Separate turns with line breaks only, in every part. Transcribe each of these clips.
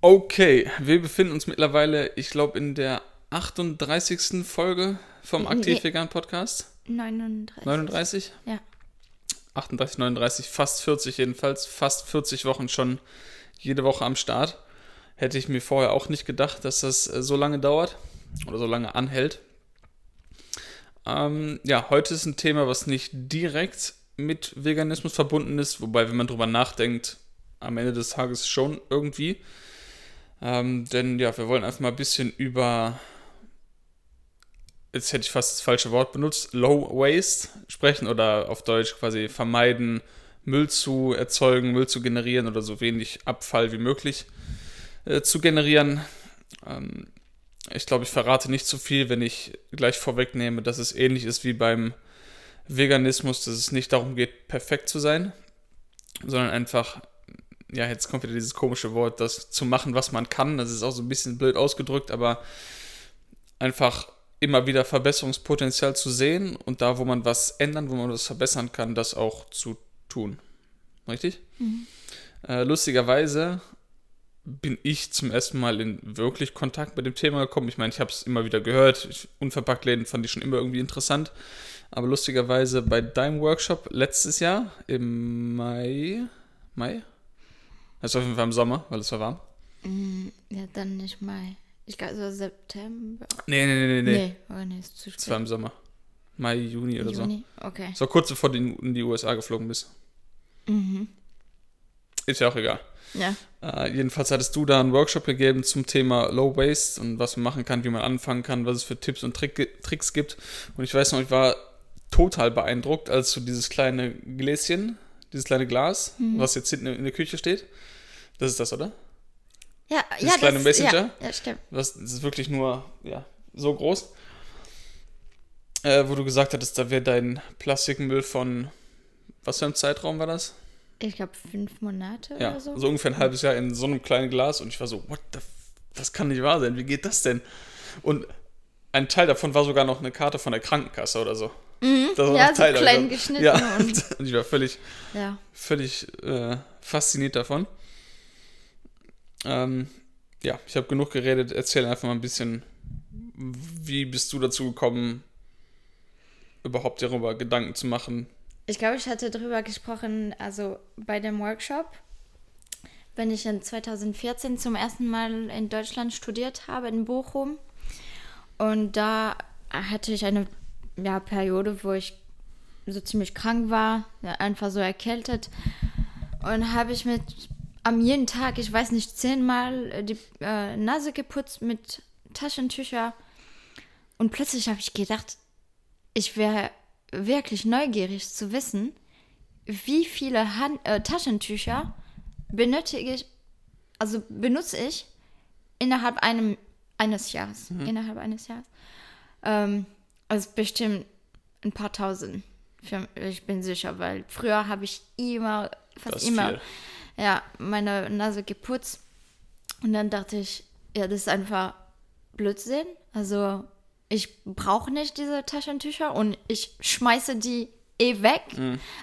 Okay, wir befinden uns mittlerweile, ich glaube, in der 38. Folge vom
Nee.
Aktiv Vegan Podcast.
39.
39?
Ja.
38, 39, fast 40 jedenfalls. Fast 40 Wochen schon jede Woche am Start. Hätte ich mir vorher auch nicht gedacht, dass das äh, so lange dauert oder so lange anhält. Ähm, ja, heute ist ein Thema, was nicht direkt mit Veganismus verbunden ist, wobei, wenn man drüber nachdenkt, am Ende des Tages schon irgendwie. Ähm, denn ja, wir wollen einfach mal ein bisschen über, jetzt hätte ich fast das falsche Wort benutzt, Low Waste sprechen oder auf Deutsch quasi vermeiden, Müll zu erzeugen, Müll zu generieren oder so wenig Abfall wie möglich äh, zu generieren. Ähm, ich glaube, ich verrate nicht zu viel, wenn ich gleich vorwegnehme, dass es ähnlich ist wie beim Veganismus, dass es nicht darum geht, perfekt zu sein, sondern einfach, ja, jetzt kommt wieder dieses komische Wort, das zu machen, was man kann. Das ist auch so ein bisschen blöd ausgedrückt, aber einfach immer wieder Verbesserungspotenzial zu sehen und da, wo man was ändern, wo man was verbessern kann, das auch zu tun. Richtig? Äh, lustigerweise bin ich zum ersten Mal in wirklich Kontakt mit dem Thema gekommen. Ich meine, ich habe es immer wieder gehört. Ich, Unverpacktläden fand ich schon immer irgendwie interessant. Aber lustigerweise bei deinem Workshop letztes Jahr im Mai, Mai? Also auf jeden Fall im Sommer, weil es war warm.
Mm, Ja, dann nicht Mai. Ich glaube, so September.
Nee, nee, nee, nee, nee.
Nee, oh, nee, ist zu spät.
Es war im Sommer. Mai, Juni oder so.
Juni. Okay.
Es war kurz bevor du in in die USA geflogen bist.
Mhm.
Ist ja auch egal.
Ja.
Äh, jedenfalls hattest du da einen Workshop gegeben zum Thema Low Waste und was man machen kann, wie man anfangen kann, was es für Tipps und Trick, Tricks gibt. Und ich weiß noch, ich war total beeindruckt, als du dieses kleine Gläschen, dieses kleine Glas, was jetzt hinten in der Küche steht. Das ist das, oder?
Ja,
Dieses
ja,
kleine
das,
Messenger?
Ja, ja, stimmt.
Was, das ist wirklich nur, ja, so groß. Äh, wo du gesagt hattest, da wäre dein Plastikmüll von, was für einem Zeitraum war das?
Ich glaube, fünf Monate
Ja,
oder so.
so ungefähr ein halbes Jahr in so einem kleinen Glas und ich war so, what the, das kann nicht wahr sein, wie geht das denn? Und ein Teil davon war sogar noch eine Karte von der Krankenkasse oder so. Das war
Mhm. Ja, so
Teil
klein geschnitten
Ja,
und-
und ich war völlig,
Ja.
völlig äh, fasziniert davon. Ähm, ja, ich habe genug geredet, erzähl einfach mal ein bisschen, wie bist du dazu gekommen, überhaupt darüber Gedanken zu machen?
Ich glaube, ich hatte darüber gesprochen, also bei dem Workshop, wenn ich in 2014 zum ersten Mal in Deutschland studiert habe, in Bochum. Und da hatte ich eine ja, Periode, wo ich so ziemlich krank war, einfach so erkältet. Und habe ich mit am jeden Tag, ich weiß nicht, zehnmal äh, die äh, Nase geputzt mit Taschentücher. Und plötzlich habe ich gedacht, ich wäre wirklich neugierig zu wissen, wie viele Hand äh, Taschentücher benötige ich, also benutze ich innerhalb einem, eines Jahres. Innerhalb eines Jahres. Ähm, also bestimmt ein paar tausend. Ich bin sicher, weil früher habe ich immer, fast
Das
immer,
viel.
ja, meine Nase geputzt. Und dann dachte ich, ja, das ist einfach Blödsinn. Also ich brauche nicht diese Taschentücher und ich schmeiße die eh weg.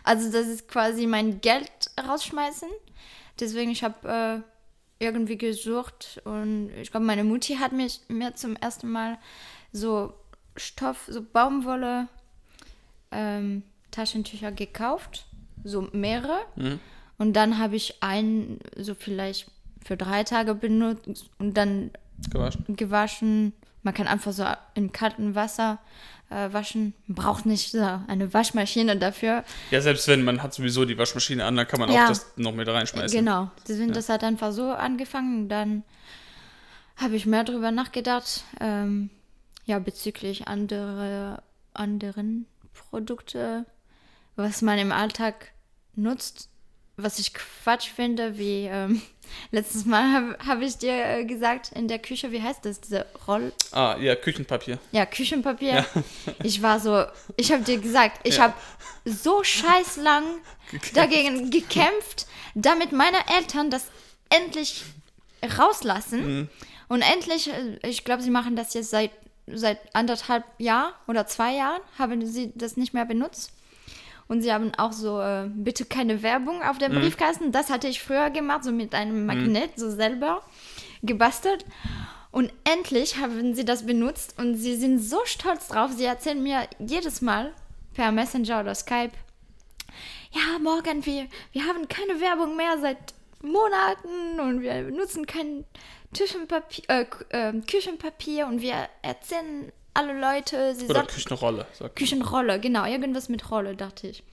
Also das ist quasi mein Geld rausschmeißen. Deswegen, ich habe äh, irgendwie gesucht und ich glaube, meine Mutti hat mich, mir zum ersten Mal so Stoff, so Baumwolle ähm, Taschentücher gekauft, so mehrere. Und dann habe ich einen so vielleicht für drei Tage benutzt und dann
Gewaschen?
gewaschen. Man kann einfach so in kaltem Wasser äh, waschen. Man braucht nicht so eine Waschmaschine dafür.
Ja, selbst wenn man hat sowieso die Waschmaschine an, dann kann man
Ja.
auch das noch mit reinschmeißen.
Genau. Deswegen, das hat einfach so angefangen. Dann habe ich mehr darüber nachgedacht. Ähm, ja, bezüglich andere, anderen Produkte, was man im Alltag nutzt. Was ich Quatsch finde, wie ähm, letztes Mal habe hab ich dir äh, gesagt, in der Küche, wie heißt das, diese Roll...
Ah, ja, Küchenpapier.
Ja, Küchenpapier. Ich war so, ich habe dir gesagt, ich
Ja.
habe so scheiß lang dagegen gekämpft, damit meine Eltern das endlich rauslassen. Und endlich, äh, ich glaube, sie machen das jetzt seit, seit anderthalb Jahren oder zwei Jahren, haben sie das nicht mehr benutzt. Und sie haben auch so, äh, bitte keine Werbung auf dem Briefkasten. Das hatte ich früher gemacht, so mit einem Magnet, so selber. gebastelt. Und endlich haben sie das benutzt und sie sind so stolz drauf. Sie erzählen mir jedes Mal per Messenger oder Skype, ja, morgen, wir, wir haben keine Werbung mehr seit Monaten und wir nutzen kein Küchenpapier, äh, äh, Küchenpapier und wir erzählen alle Leute, sie
Oder
sollten-
Küchenrolle. Sagt.
Küchenrolle, genau, irgendwas mit Rolle, dachte ich.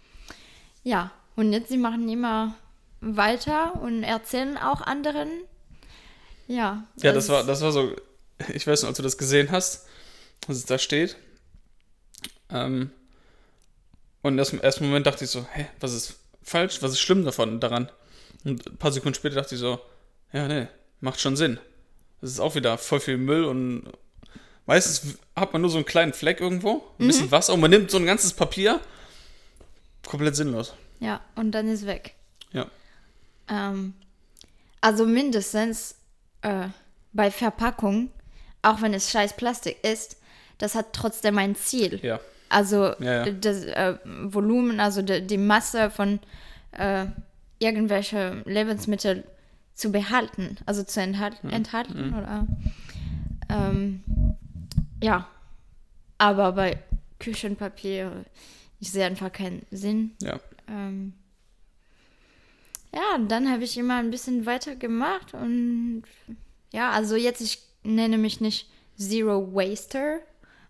Ja, und jetzt sie machen immer weiter und erzählen auch anderen. Ja.
Ja, das war, das war so, ich weiß nicht, ob du das gesehen hast, was es da steht. Ähm, und im ersten Moment dachte ich so, hä, was ist falsch, was ist schlimm davon daran? Und ein paar Sekunden später dachte ich so, ja, nee, macht schon Sinn. Das ist auch wieder voll viel Müll und meistens hat man nur so einen kleinen Fleck irgendwo, ein bisschen Wasser und man nimmt so ein ganzes Papier. Komplett sinnlos.
Ja, und dann ist weg.
Ja.
Ähm, also mindestens äh, bei Verpackung, auch wenn es scheiß Plastik ist, das hat trotzdem ein Ziel.
Ja.
Also
Ja, ja.
das äh, Volumen, also die, die Masse von äh, irgendwelche Lebensmittel zu behalten, also zu enthalten,
Mhm.
enthalten oder ähm, ja. Aber bei Küchenpapier, ich sehe einfach keinen Sinn.
Ja.
Ähm, ja, und dann habe ich immer ein bisschen weiter gemacht und ja, also jetzt, ich nenne mich nicht Zero Waster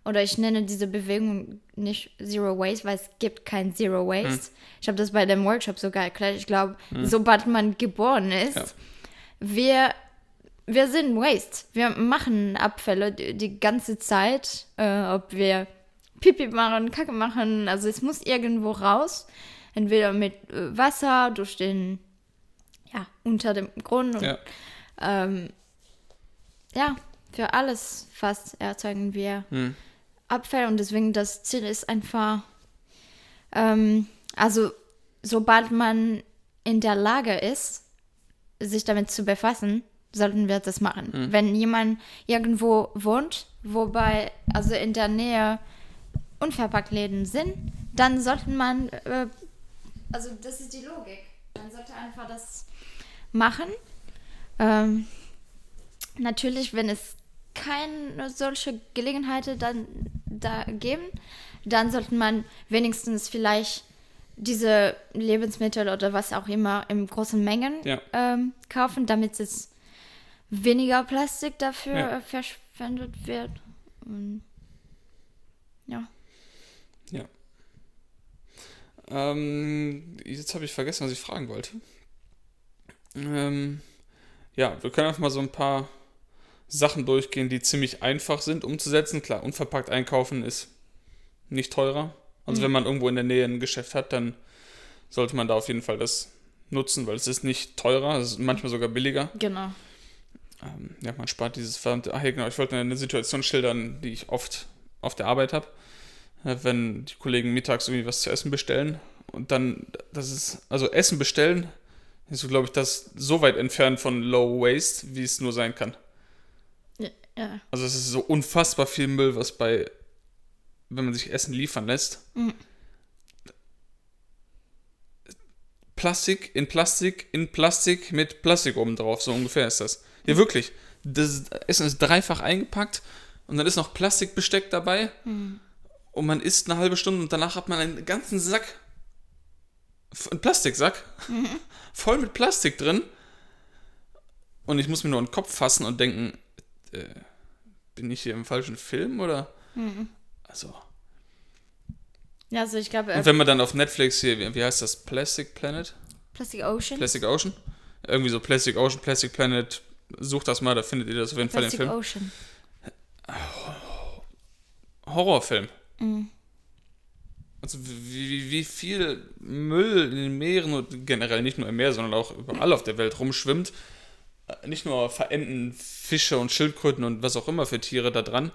oder ich nenne diese Bewegung nicht Zero Waste, weil es gibt kein Zero Waste. Ich habe das bei dem Workshop sogar erklärt. Ich glaube, sobald man geboren ist,
Ja.
Wir, wir sind Waste. Wir machen Abfälle die, die ganze Zeit, äh, ob wir Pipi machen, Kacke machen. Also es muss irgendwo raus. Entweder mit äh, Wasser, durch den, ja, unter dem Grund. Und,
Ja.
ähm, ja, für alles fast erzeugen wir
Hm.
Abfälle und deswegen das Ziel ist einfach, ähm, also sobald man in der Lage ist, sich damit zu befassen, sollten wir das machen. Wenn jemand irgendwo wohnt, wobei also in der Nähe Unverpacktläden sind, dann sollte man, äh, also das ist die Logik, man sollte einfach das machen. Ähm, natürlich, wenn es keine solche Gelegenheit dann da geben, dann sollte man wenigstens vielleicht diese Lebensmittel oder was auch immer in großen Mengen
Ja.
ähm, kaufen, damit es weniger Plastik dafür
Ja.
äh, verschwendet wird. Und ja.
Ja. Ähm, jetzt habe ich vergessen, was ich fragen wollte. Ähm, ja, wir können einfach mal so ein paar Sachen durchgehen, die ziemlich einfach sind umzusetzen. Klar, unverpackt einkaufen ist nicht teurer. Also wenn man irgendwo in der Nähe ein Geschäft hat, dann sollte man da auf jeden Fall das nutzen, weil es ist nicht teurer, es ist manchmal sogar billiger.
Genau.
Ähm, ja, man spart dieses verdammte. Ach ja, genau, ich wollte eine Situation schildern, die ich oft auf der Arbeit habe. Äh, Wenn die Kollegen mittags irgendwie was zu essen bestellen und dann, das ist, also Essen bestellen, ist so, glaube ich, das so weit entfernt von Low Waste, wie es nur sein kann.
Ja.
Also es ist so unfassbar viel Müll, was bei, wenn man sich Essen liefern lässt. Plastik in Plastik in Plastik mit Plastik oben drauf, so ungefähr ist das. Ja, wirklich. Das Essen ist dreifach eingepackt und dann ist noch Plastikbesteck dabei und man isst eine halbe Stunde und danach hat man einen ganzen Sack, einen Plastiksack, voll mit Plastik drin und ich muss mir nur in den Kopf fassen und denken, äh, bin ich hier im falschen Film oder? Also.
Ja, also ich glaube,
Und
äh,
wenn man dann auf Netflix hier, wie, wie heißt das? Plastic Planet?
Plastic Ocean.
Plastic Ocean? Irgendwie so Plastic Ocean, Plastic Planet. Sucht das mal, da findet ihr das auf jeden Fall den
Plastic
Film.
Ocean.
Horrorfilm. Also wie, wie, wie viel Müll in den Meeren und generell nicht nur im Meer, sondern auch überall auf der Welt rumschwimmt. Äh, Nicht nur verenden Fische und Schildkröten und was auch immer für Tiere da dran,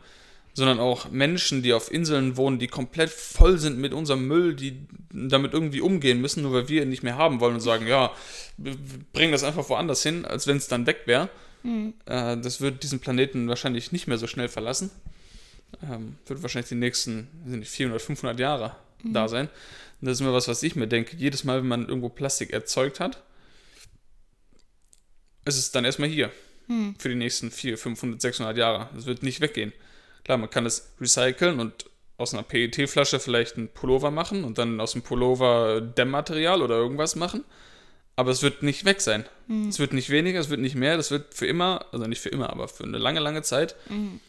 sondern auch Menschen, die auf Inseln wohnen, die komplett voll sind mit unserem Müll, die damit irgendwie umgehen müssen, nur weil wir ihn nicht mehr haben wollen und sagen, ja, bringen das einfach woanders hin, als wenn es dann weg wäre. Äh, das wird diesen Planeten wahrscheinlich nicht mehr so schnell verlassen. Ähm, wird wahrscheinlich die nächsten nicht, 400, 500 Jahre da sein. Und das ist immer was, was ich mir denke. Jedes Mal, wenn man irgendwo Plastik erzeugt hat, ist es dann erstmal hier. hm. für die nächsten 400, 500, 600 Jahre. Das wird nicht weggehen. Klar, man kann es recyceln und aus einer PET-Flasche vielleicht einen Pullover machen und dann aus dem Pullover Dämmmaterial oder irgendwas machen. Aber es wird nicht weg sein. Mhm. Es wird nicht weniger, es wird nicht mehr. Das wird für immer, also nicht für immer, aber für eine lange, lange Zeit mhm.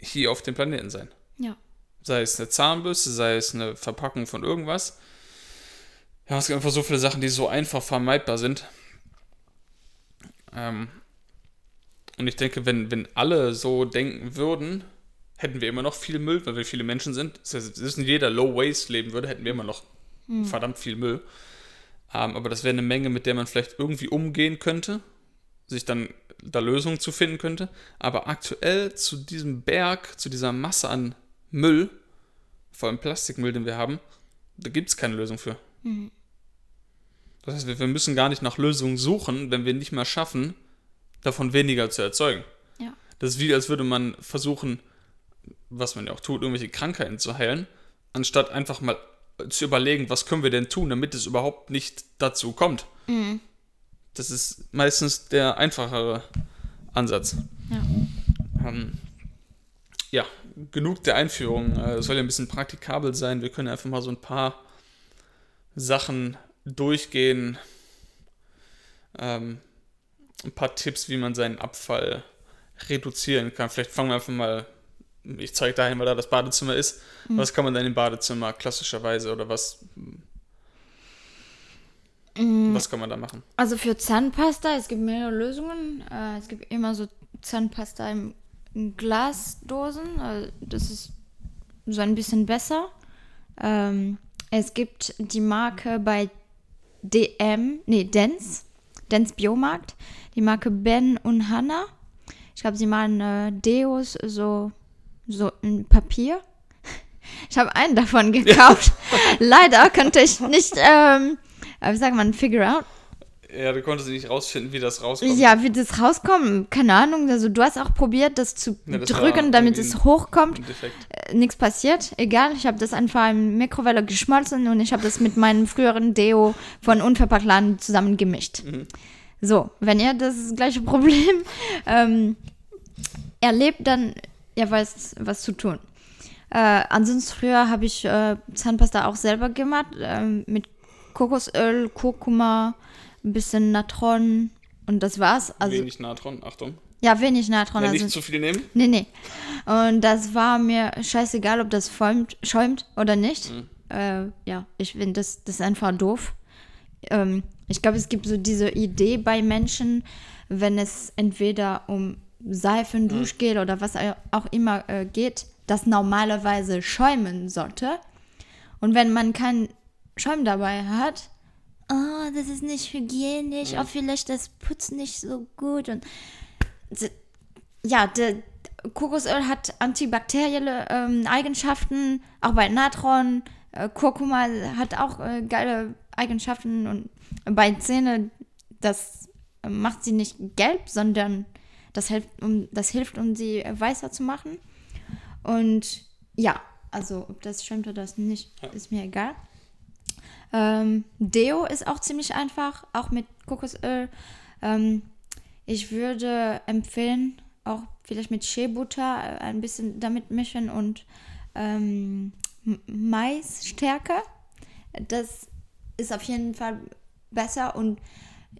hier auf dem Planeten sein.
Ja.
Sei es eine Zahnbürste, sei es eine Verpackung von irgendwas. Ja, es gibt einfach so viele Sachen, die so einfach vermeidbar sind. Ähm, und ich denke, wenn, wenn alle so denken würden, hätten wir immer noch viel Müll, weil wir viele Menschen sind. Das heißt, wenn jeder Low Waste leben würde, hätten wir immer noch hm. verdammt viel Müll. Ähm, aber das wäre eine Menge, mit der man vielleicht irgendwie umgehen könnte, sich dann da Lösungen zu finden könnte. Aber aktuell zu diesem Berg, zu dieser Masse an Müll, vor allem Plastikmüll, den wir haben, da gibt es keine Lösung für. Mhm. Das heißt, wir müssen gar nicht nach Lösungen suchen, wenn wir nicht mehr schaffen, davon weniger zu erzeugen.
Ja.
Das ist wie, als würde man versuchen, was man ja auch tut, irgendwelche Krankheiten zu heilen, anstatt einfach mal zu überlegen, was können wir denn tun, damit es überhaupt nicht dazu kommt. Mhm. Das ist meistens der einfachere Ansatz.
Ja.
Ähm, ja, genug der Einführung. Äh, es soll ja ein bisschen praktikabel sein. Wir können einfach mal so ein paar Sachen durchgehen. Ähm, ein paar Tipps, wie man seinen Abfall reduzieren kann. Vielleicht fangen wir einfach mal ich zeige dahin, weil da das Badezimmer ist. Mhm. Was kann man denn im Badezimmer klassischerweise oder was? Mhm. Was kann man da machen?
Also für Zahnpasta, es gibt mehrere Lösungen. Äh, es gibt immer so Zahnpasta in, Glasdosen. Also das ist so ein bisschen besser. Ähm, es gibt die Marke bei DM, nee, Dens, Dens Biomarkt, die Marke Ben und Hanna. Ich glaube, sie machen äh, Deos, so so ein Papier. Ich habe einen davon gekauft. Leider konnte ich nicht, ähm, wie sagt man, figure out.
Ja, du konntest nicht rausfinden, wie das rauskommt.
Ja, wie das rauskommt, keine Ahnung. Also du hast auch probiert, das zu ja, das drücken, damit es hochkommt. Äh, Nichts passiert. Egal, ich habe das einfach in Mikrowelle geschmolzen und ich habe das mit meinem früheren Deo von Unverpacktladen zusammen gemischt. Mhm. So, wenn ihr das gleiche Problem ähm, erlebt, dann ja, weiß, was zu tun. Äh, ansonsten früher habe ich äh, Zahnpasta auch selber gemacht, äh, mit Kokosöl, Kurkuma, ein bisschen Natron und das war's.
Also, wenig Natron, Achtung.
Ja, wenig Natron.
Ja, also, nicht zu viel nehmen?
Nee, nee. Und das war mir scheißegal, ob das schäumt, schäumt oder nicht. Mhm. Äh, ja, ich finde das, das einfach doof. Ähm, ich glaube, es gibt so diese Idee bei Menschen, wenn es entweder um Seifen, Duschgel oder was auch immer äh, geht, das normalerweise schäumen sollte. Und wenn man keinen Schäum dabei hat, oh, das ist nicht hygienisch, mhm. auch vielleicht das Putz nicht so gut. Und ja, der Kokosöl hat antibakterielle ähm, Eigenschaften, auch bei Natron. Äh, Kurkuma hat auch äh, geile Eigenschaften und bei Zähne, das macht sie nicht gelb, sondern das hilft, um, das hilft, um sie weißer zu machen. Und ja, also ob das stimmt oder das nicht, ja. ist mir egal. Ähm, Deo ist auch ziemlich einfach, auch mit Kokosöl. Ähm, ich würde empfehlen, auch vielleicht mit Shea-Butter äh, ein bisschen damit mischen und ähm, Maisstärke. Das ist auf jeden Fall besser und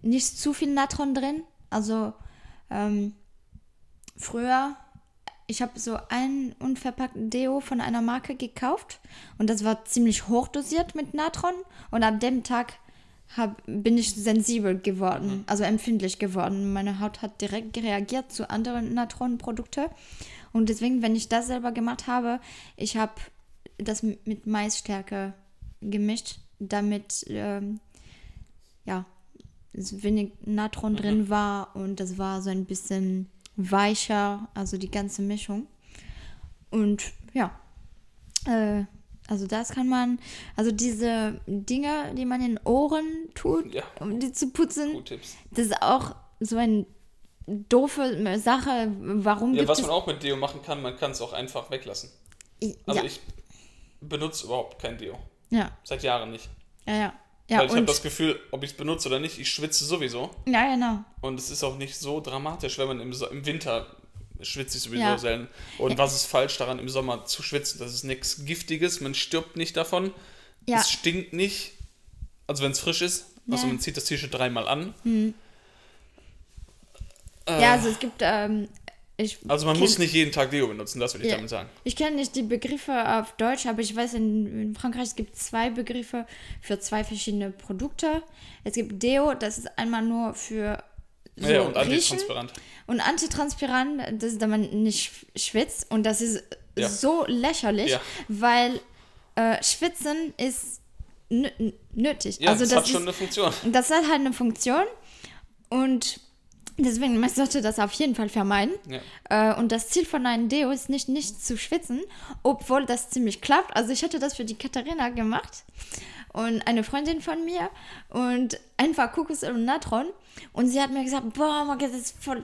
nicht zu viel Natron drin. Also ähm, früher, ich habe so einen unverpackten Deo von einer Marke gekauft und das war ziemlich hochdosiert mit Natron und ab dem Tag hab, bin ich sensibel geworden, mhm. also empfindlich geworden. Meine Haut hat direkt reagiert zu anderen Natron-Produkten und deswegen, wenn ich das selber gemacht habe, ich habe das mit Maisstärke gemischt, damit ähm, ja wenig Natron mhm. drin war und das war so ein bisschen weicher, also die ganze Mischung. Und ja, äh, also das kann man, also diese Dinge, die man in den Ohren tut, ja. um die zu putzen, das ist auch so eine doofe Sache. Warum
ja, was man auch mit Deo machen kann, man kann es auch einfach weglassen. Also ja. ich benutze überhaupt kein Deo.
Ja.
Seit Jahren nicht.
Ja, ja. Ja,
Weil ich habe das Gefühl, ob ich es benutze oder nicht, ich schwitze sowieso.
Ja, genau.
Und es ist auch nicht so dramatisch, wenn man im, So- im Winter schwitzt ich sowieso
Ja.
selten. Und was ist falsch daran, im Sommer zu schwitzen? Das ist nichts Giftiges, man stirbt nicht davon.
Ja.
Es stinkt nicht. Also wenn es frisch ist. Also
Ja.
man zieht das T-Shirt dreimal an. Äh,
Ja, also es gibt, ähm, ich
also man muss nicht jeden Tag Deo benutzen, das will ich
Ja.
damit sagen.
Ich kenne nicht die Begriffe auf Deutsch, aber ich weiß, in, in Frankreich es gibt zwei Begriffe für zwei verschiedene Produkte. Es gibt Deo, das ist einmal nur für so
ja, und
Riechen
antitranspirant.
und Antitranspirant, das ist, da man nicht schwitzt und das ist
Ja.
so lächerlich,
Ja.
weil äh, Schwitzen ist nö- nötig.
Ja,
also
das,
das
hat schon
ist,
eine Funktion.
das hat halt eine Funktion und deswegen man sollte das auf jeden Fall vermeiden.
Ja.
Äh, und das Ziel von einem Deo ist nicht, nicht zu schwitzen, obwohl das ziemlich klappt. Also ich hatte das für die Katharina gemacht und eine Freundin von mir und einfach Kokos und Natron. Und sie hat mir gesagt, boah, Marke, das ist voll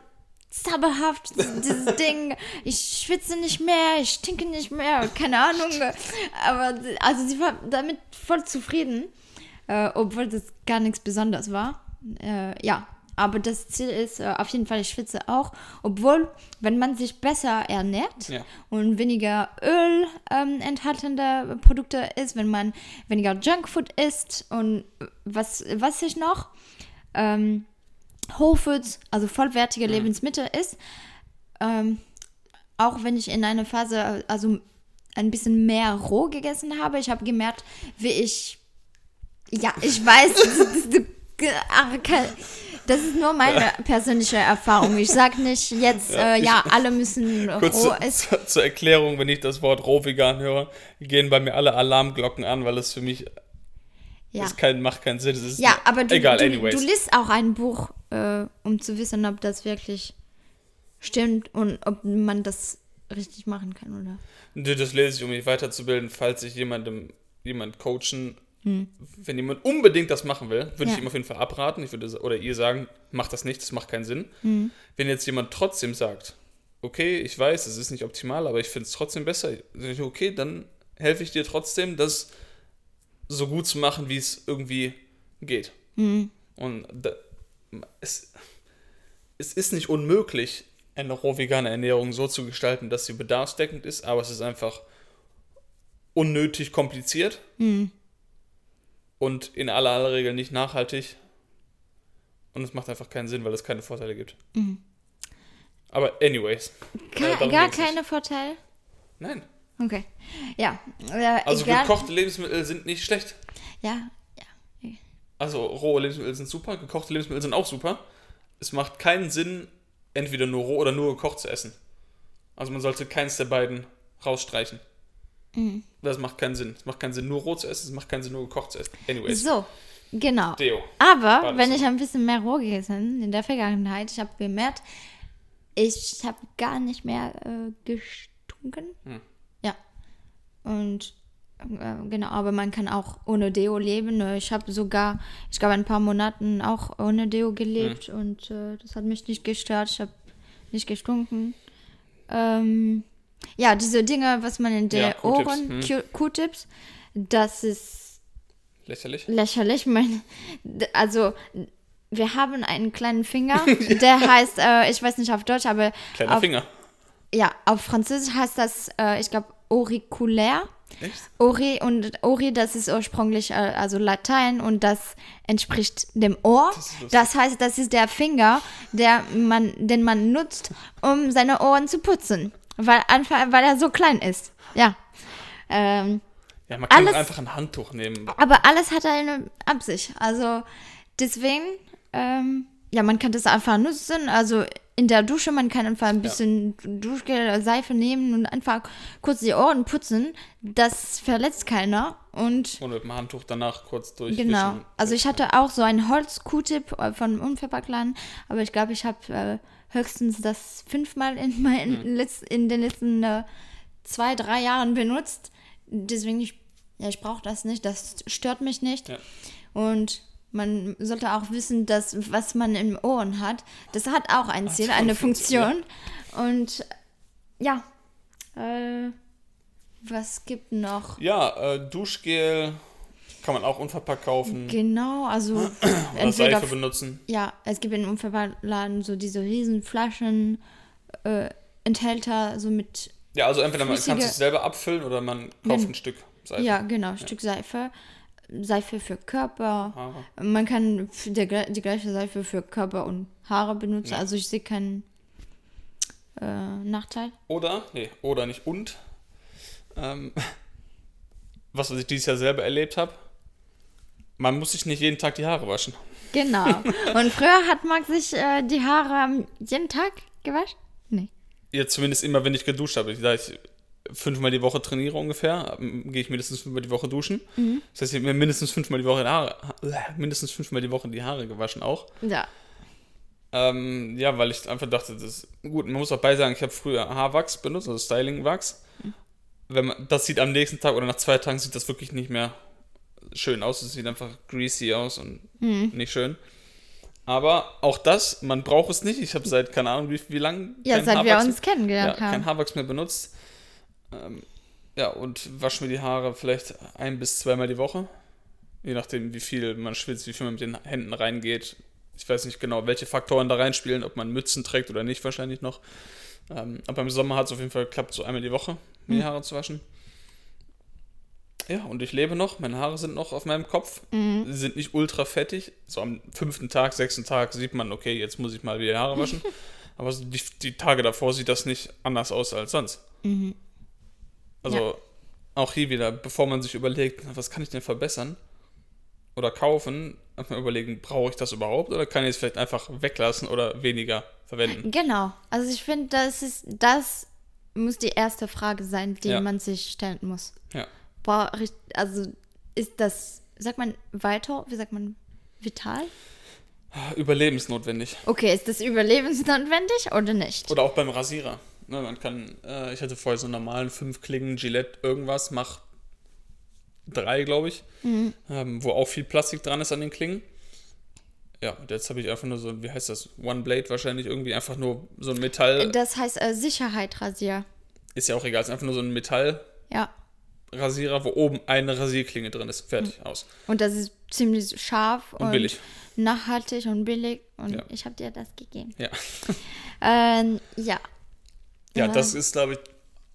zauberhaft, dieses, dieses Ding. Ich schwitze nicht mehr, ich stinke nicht mehr, keine Ahnung. Aber also sie war damit voll zufrieden, äh, obwohl das gar nichts Besonderes war. Äh, ja, aber das Ziel ist äh, auf jeden Fall, ich schwitze auch, obwohl, wenn man sich besser ernährt
Ja.
und weniger Öl ähm, enthaltende Produkte isst, wenn man weniger Junkfood isst und was, was ich noch, ähm, Whole Foods, also vollwertige Lebensmittel isst, ähm, auch wenn ich in einer Phase, also ein bisschen mehr roh gegessen habe, ich habe gemerkt, wie ich, ja, ich weiß, das, das, ist nur meine persönliche Erfahrung. Ich sage nicht jetzt,
Ja,
äh, ja, alle müssen
Kurz
roh essen.
zu, zur Erklärung, wenn ich das Wort rohvegan höre, gehen bei mir alle Alarmglocken an, weil es für mich
Ja.
ist kein, macht keinen Sinn. Es ist
Ja, aber du,
egal,
du,
anyways.
du liest auch ein Buch, äh, um zu wissen, ob das wirklich stimmt und ob man das richtig machen kann, oder?
Nö, Das lese ich, um mich weiterzubilden, falls ich jemandem jemand coachen, wenn jemand unbedingt das machen will, würde
Hm. Ja.
ich ihm auf jeden Fall abraten. Ich würde oder ihr sagen, macht das nicht, das macht keinen Sinn.
Hm.
Wenn jetzt jemand trotzdem sagt, okay, ich weiß, es ist nicht optimal, aber ich finde es trotzdem besser, ich, okay, dann helfe ich dir trotzdem, das so gut zu machen, wie es irgendwie geht.
Hm.
Und da, es, es ist nicht unmöglich, eine roh vegane Ernährung so zu gestalten, dass sie bedarfsdeckend ist, aber es ist einfach unnötig kompliziert und in aller, aller Regel nicht nachhaltig. Und es macht einfach keinen Sinn, weil es keine Vorteile gibt. Aber anyways.
Ke
Äh,
gar
nicht.
keine Vorteile?
Nein.
Okay. Ja. Äh,
Also
egal.
gekochte Lebensmittel sind nicht schlecht.
Ja, ja.
Also rohe Lebensmittel sind super, gekochte Lebensmittel sind auch super. Es macht keinen Sinn, entweder nur roh oder nur gekocht zu essen. Also man sollte keins der beiden rausstreichen.
Mhm.
Das macht keinen Sinn. Es macht keinen Sinn, nur roh zu essen, es macht keinen Sinn, nur gekocht zu essen. Anyways.
So, genau.
Deo.
Aber wenn
so?
ich ein bisschen mehr roh gegessen in der Vergangenheit, ich habe gemerkt, ich habe gar nicht mehr äh, gestunken.
Hm.
Ja. Und äh, genau, aber man kann auch ohne Deo leben. Äh, Ich habe sogar, ich glaube, ein paar Monaten auch ohne Deo gelebt
Hm.
und äh, das hat mich nicht gestört. Ich habe nicht gestunken. Ähm, ja, diese Dinge, was man in der
Ja,
Ohren,
hm.
Q-Tips, das ist
Lächerlich.
lächerlich. Mein, also, wir haben einen kleinen Finger, der heißt, äh, ich weiß nicht auf Deutsch, aber
Kleiner
auf,
Finger.
ja, auf Französisch heißt das, äh, ich glaube, auriculär.
Echt?
Ori und Ori, das ist ursprünglich äh, also Latein und das entspricht dem Ohr.
Das.
Das, heißt, das ist der Finger, der man, den man nutzt, um seine Ohren zu putzen, weil weil er so klein ist. Ja. Ähm,
Ja, man kann
Alles-
einfach ein Handtuch nehmen.
aber alles hat eine Absicht. Also deswegen, ähm, ja, man kann das einfach nutzen. Also in der Dusche, man kann einfach ein bisschen Duschgel oder Seife nehmen und einfach kurz die Ohren putzen. Das verletzt keiner. Und
Und mit dem Handtuch danach kurz durch.
genau. Also ich hatte auch so einen Holz-Q-Tip von Unverpacktladen, aber ich glaube, ich habe äh, höchstens das fünfmal in, meinen letz- in den letzten äh, zwei, drei Jahren benutzt. Deswegen, ich, ja, ich brauche das nicht, das stört mich nicht.
Ja.
Und man sollte auch wissen, dass was man im Ohren hat, das hat auch ein Ziel,
schon
eine
Funktion.
Und ja, äh, was gibt noch?
Ja, äh, Duschgel Kann man auch unverpackt kaufen.
Genau, also
Oder
entweder
Seife benutzen.
Ja, es gibt in Unverpacktladen so diese riesen Flaschen, äh, Enthälter, so mit,
Ja, also entweder man kann es selber abfüllen oder man kauft ein Stück Seife.
ja, genau, Stück Seife. Seife für Körper.
Haare.
Man kann der, die gleiche Seife für Körper und Haare benutzen.
Ja.
Also ich sehe keinen äh, Nachteil.
Oder, nee, oder nicht und. Ähm, was, was ich dieses Jahr selber erlebt habe, man muss sich nicht jeden Tag die Haare waschen.
Genau. Und früher hat Max sich äh, die Haare jeden Tag gewaschen? Nee.
Jetzt zumindest immer, wenn ich geduscht habe. Da ich fünfmal die Woche trainiere ungefähr, ähm, gehe ich mindestens fünfmal die Woche duschen. Das heißt, ich habe mir mindestens fünfmal die Woche die Haare, äh, mindestens fünfmal die Woche die Haare gewaschen auch.
Ja.
Ähm, ja, weil ich einfach dachte, das ist gut. Man muss auch bei sagen, ich habe früher Haarwachs benutzt, also Styling-Wachs. Wenn man, das sieht am nächsten Tag oder nach zwei Tagen sieht das wirklich nicht mehr schön aus. Es sieht einfach greasy aus und nicht schön. Aber auch das, man braucht es nicht. Ich habe seit, keine Ahnung, wie, wie lange.
Ja, seit wir uns kennengelernt
ja,
haben.
kein Haarwachs mehr benutzt. Ähm, ja, und wasche mir die Haare vielleicht ein bis zweimal die Woche. Je nachdem, wie viel man schwitzt, wie viel man mit den Händen reingeht. Ich weiß nicht genau, welche Faktoren da reinspielen, ob man Mützen trägt oder nicht, wahrscheinlich noch. Ähm, aber im Sommer hat es auf jeden Fall geklappt, so einmal die Woche mir die Haare zu waschen. Ja, und ich lebe noch. Meine Haare sind noch auf meinem Kopf. Sie sind nicht ultra fettig. So am fünften Tag, sechsten Tag sieht man, okay, jetzt muss ich mal wieder die Haare waschen. Aber so die, die Tage davor sieht das nicht anders aus als sonst. Also
Ja.
auch hier wieder, bevor man sich überlegt, was kann ich denn verbessern oder kaufen, einfach mal überlegen, brauche ich das überhaupt oder kann ich es vielleicht einfach weglassen oder weniger verwenden?
Genau. Also ich finde, das ist, das muss die erste Frage sein, die
Ja.
man sich stellen muss.
Ja.
Boah, richt- also ist das, sagt man weiter, wie sagt man, vital?
Überlebensnotwendig.
Okay, ist das überlebensnotwendig oder nicht?
Oder auch beim Rasierer. Ne, man kann, äh, ich hatte vorher so einen normalen 5 Klingen Gillette irgendwas, mach drei, glaube ich, ähm, wo auch viel Plastik dran ist an den Klingen. Ja, und jetzt habe ich einfach nur so, wie heißt das? One Blade wahrscheinlich irgendwie, einfach nur so ein Metall.
Das heißt äh, Sicherheit-Rasier.
Ist ja auch egal, ist einfach nur so ein Metallrasierer,
Ja.
wo oben eine Rasierklinge drin ist. Fertig, aus.
Und das ist ziemlich scharf und,
billig.
nachhaltig und billig. Und
Ja.
ich habe dir das gegeben.
Ja.
Ähm, ja.
Ja,
Ja.
das ist, glaube ich,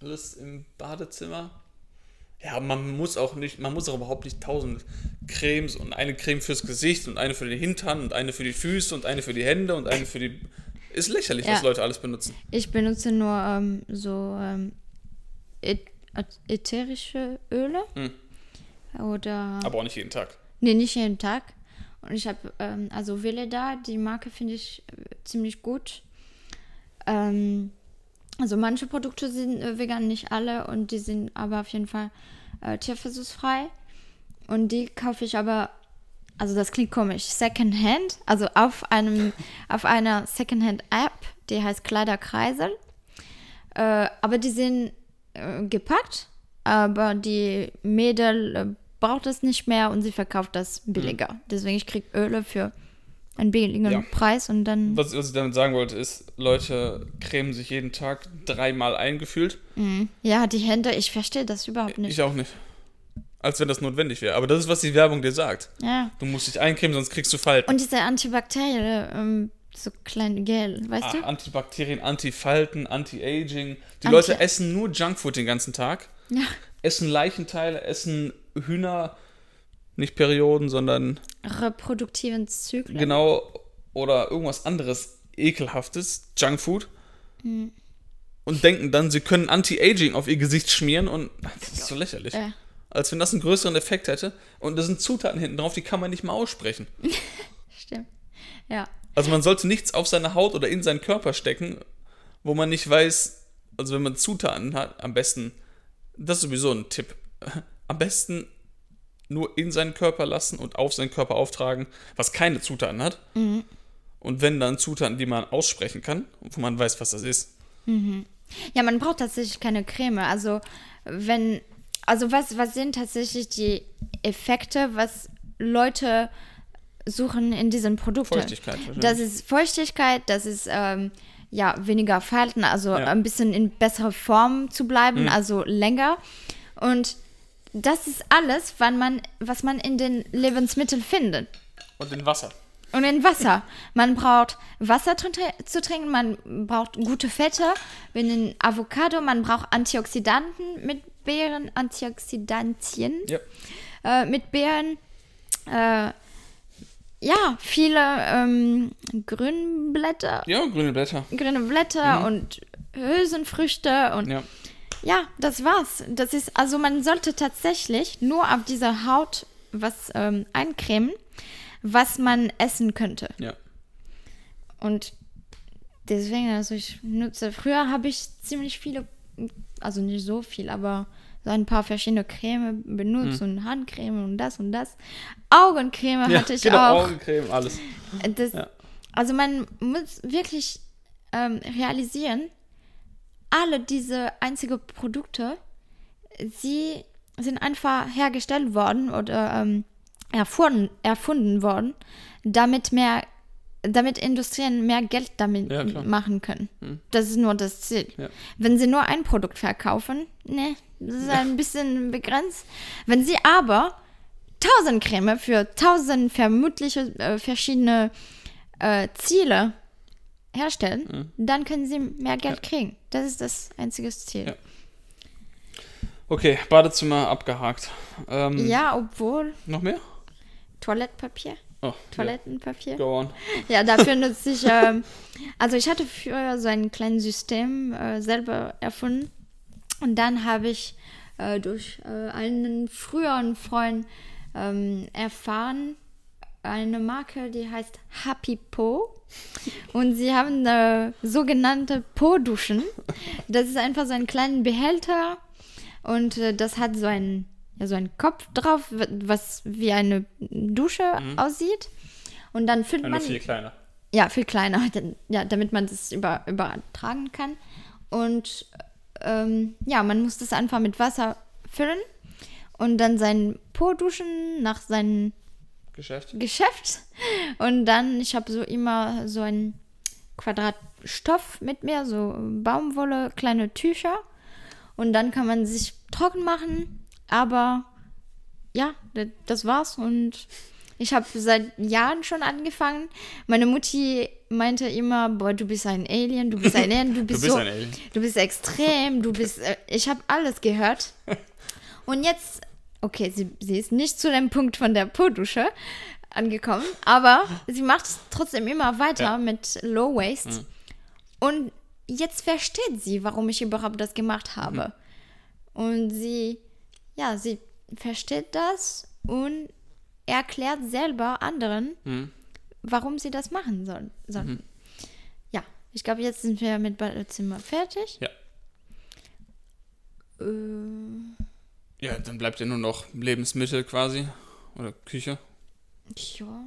alles im Badezimmer. Ja, man muss auch nicht, man muss auch überhaupt nicht tausend Cremes und eine Creme fürs Gesicht und eine für den Hintern und eine für die Füße und eine für die Hände und eine für die. Ist lächerlich,
Ja.
was Leute alles benutzen.
Ich benutze nur ähm, so ähm, ätherische Öle. Oder.
Aber auch nicht jeden Tag.
Nee, nicht jeden Tag. Und ich habe, ähm, also Veleda, die Marke finde ich äh, ziemlich gut. Ähm, also manche Produkte sind äh, vegan, nicht alle. Und die sind aber auf jeden Fall äh, tierversuchsfrei. Und die kaufe ich aber, also das klingt komisch, Secondhand. Also auf einem, auf einer Secondhand-App, die heißt Kleiderkreisel. Äh, aber die sind äh, gepackt, aber die Mädel äh, braucht es nicht mehr und sie verkauft das billiger. Deswegen ich kriege Öle für einen billigen
Ja.
Preis und dann
Was, was ich damit sagen wollte, ist, Leute cremen sich jeden Tag dreimal eingefühlt.
ja die Hände, ich verstehe das überhaupt nicht.
Ich auch nicht. Als wenn das notwendig wäre. Aber das ist, was die Werbung dir sagt.
ja.
Du musst dich eincremen, sonst kriegst du Falten.
Und diese Antibakterielle, ähm, so kleine Gel, weißt
Ah,
du?
Antibakterien, Antifalten, Anti-Aging. Die
Anti-
Leute essen nur Junkfood den ganzen Tag.
Ja.
Essen Leichenteile, essen Hühner, nicht Perioden, sondern
Reproduktiven Zyklen.
genau oder irgendwas anderes ekelhaftes, Junkfood.
Hm.
Und denken dann, sie können Anti-Aging auf ihr Gesicht schmieren und das ist so lächerlich.
Ja.
Als wenn das einen größeren Effekt hätte. Und da sind Zutaten hinten drauf, die kann man nicht mal aussprechen.
Stimmt. Ja.
Also man sollte nichts auf seine Haut oder in seinen Körper stecken, wo man nicht weiß, also wenn man Zutaten hat, am besten, das ist sowieso ein Tipp, am besten nur in seinen Körper lassen und auf seinen Körper auftragen, was keine Zutaten hat. Und wenn dann Zutaten, die man aussprechen kann, wo man weiß, was das ist.
Ja, man braucht tatsächlich keine Creme. Also, wenn, also was, was sind tatsächlich die Effekte, was Leute suchen in diesen Produkten?
Feuchtigkeit.
Das ist Feuchtigkeit, das ist ähm, ja weniger Falten, also
Ja.
ein bisschen in besserer Form zu bleiben,
Mhm.
also länger. Und das ist alles, wann man, was man in den Lebensmitteln findet.
Und in Wasser.
Und in Wasser. Man braucht Wasser zu, tr- zu trinken, man braucht gute Fette, wie in Avocado, man braucht Antioxidanten mit Beeren, Antioxidantien
Ja.
äh, mit Beeren. Äh, ja, viele ähm, Grünblätter,
Ja, grüne Blätter.
grüne Blätter und Hülsenfrüchte und
Ja.
Ja, das war's. Das ist, also man sollte tatsächlich nur auf dieser Haut was ähm, eincremen, was man essen könnte.
Ja.
Und deswegen, also ich nutze, früher habe ich ziemlich viele, also nicht so viel, aber so ein paar verschiedene Creme benutzt und Handcreme und das und das. Augencreme
ja
hatte ich
genau,
auch.
Augencreme, alles.
Das,
Ja.
Also man muss wirklich ähm, realisieren, alle diese einzigen Produkte, sie sind einfach hergestellt worden oder ähm, erfunden, erfunden worden, damit mehr, damit Industrien mehr Geld damit
Ja,
machen können. Das ist nur das Ziel.
Ja.
Wenn sie nur ein Produkt verkaufen, ne, das ist ein bisschen begrenzt. Wenn sie aber tausend Creme für tausend vermutliche äh, verschiedene äh, Ziele herstellen, dann können sie mehr Geld kriegen. Das ist das einzige Ziel.
Ja. Okay, Badezimmer abgehakt. Ähm,
Ja, obwohl
Noch mehr?
Toilettpapier,
Oh,
Toilettenpapier.
Ja. Go on.
Ja, dafür nutze ich. ähm, also ich hatte früher so ein kleines System äh, selber erfunden. Und dann habe ich äh, durch äh, einen früheren Freund ähm, erfahren, eine Marke, die heißt Happy Po. Und sie haben äh, sogenannte Po-Duschen. Das ist einfach so ein kleiner Behälter und äh, das hat so einen, ja, so einen Kopf drauf, was wie eine Dusche aussieht. Und dann füllt
Ja,
man
viel kleiner.
ja, viel kleiner, denn- ja, damit man das über, übertragen kann. Und ähm, ja, man muss das einfach mit Wasser füllen und dann seinen Po duschen nach seinem
Geschäft.
Geschäft. Und dann, ich habe so immer so ein Quadrat Stoff mit mir, so Baumwolle, kleine Tücher. Und dann kann man sich trocken machen. Aber ja, das war's. Und ich habe seit Jahren schon angefangen. Meine Mutti meinte immer, boah, du bist ein Alien, du bist ein Alien, du bist,
bist
so,
ein Alien.
du bist extrem, du bist, äh, ich habe alles gehört. Und jetzt, okay, sie, sie ist nicht zu dem Punkt von der Po-Dusche angekommen, aber sie macht es trotzdem immer weiter
Ja.
mit Low Waist. Und jetzt versteht sie, warum ich überhaupt das gemacht habe. Und sie, ja, sie versteht das und erklärt selber anderen,
Mhm.
warum sie das machen sollen. sollen. Ja, ich glaube, jetzt sind wir mit Badezimmer fertig.
Ja.
Äh,
Ja, dann bleibt ja nur noch Lebensmittel quasi. Oder Küche.
ja.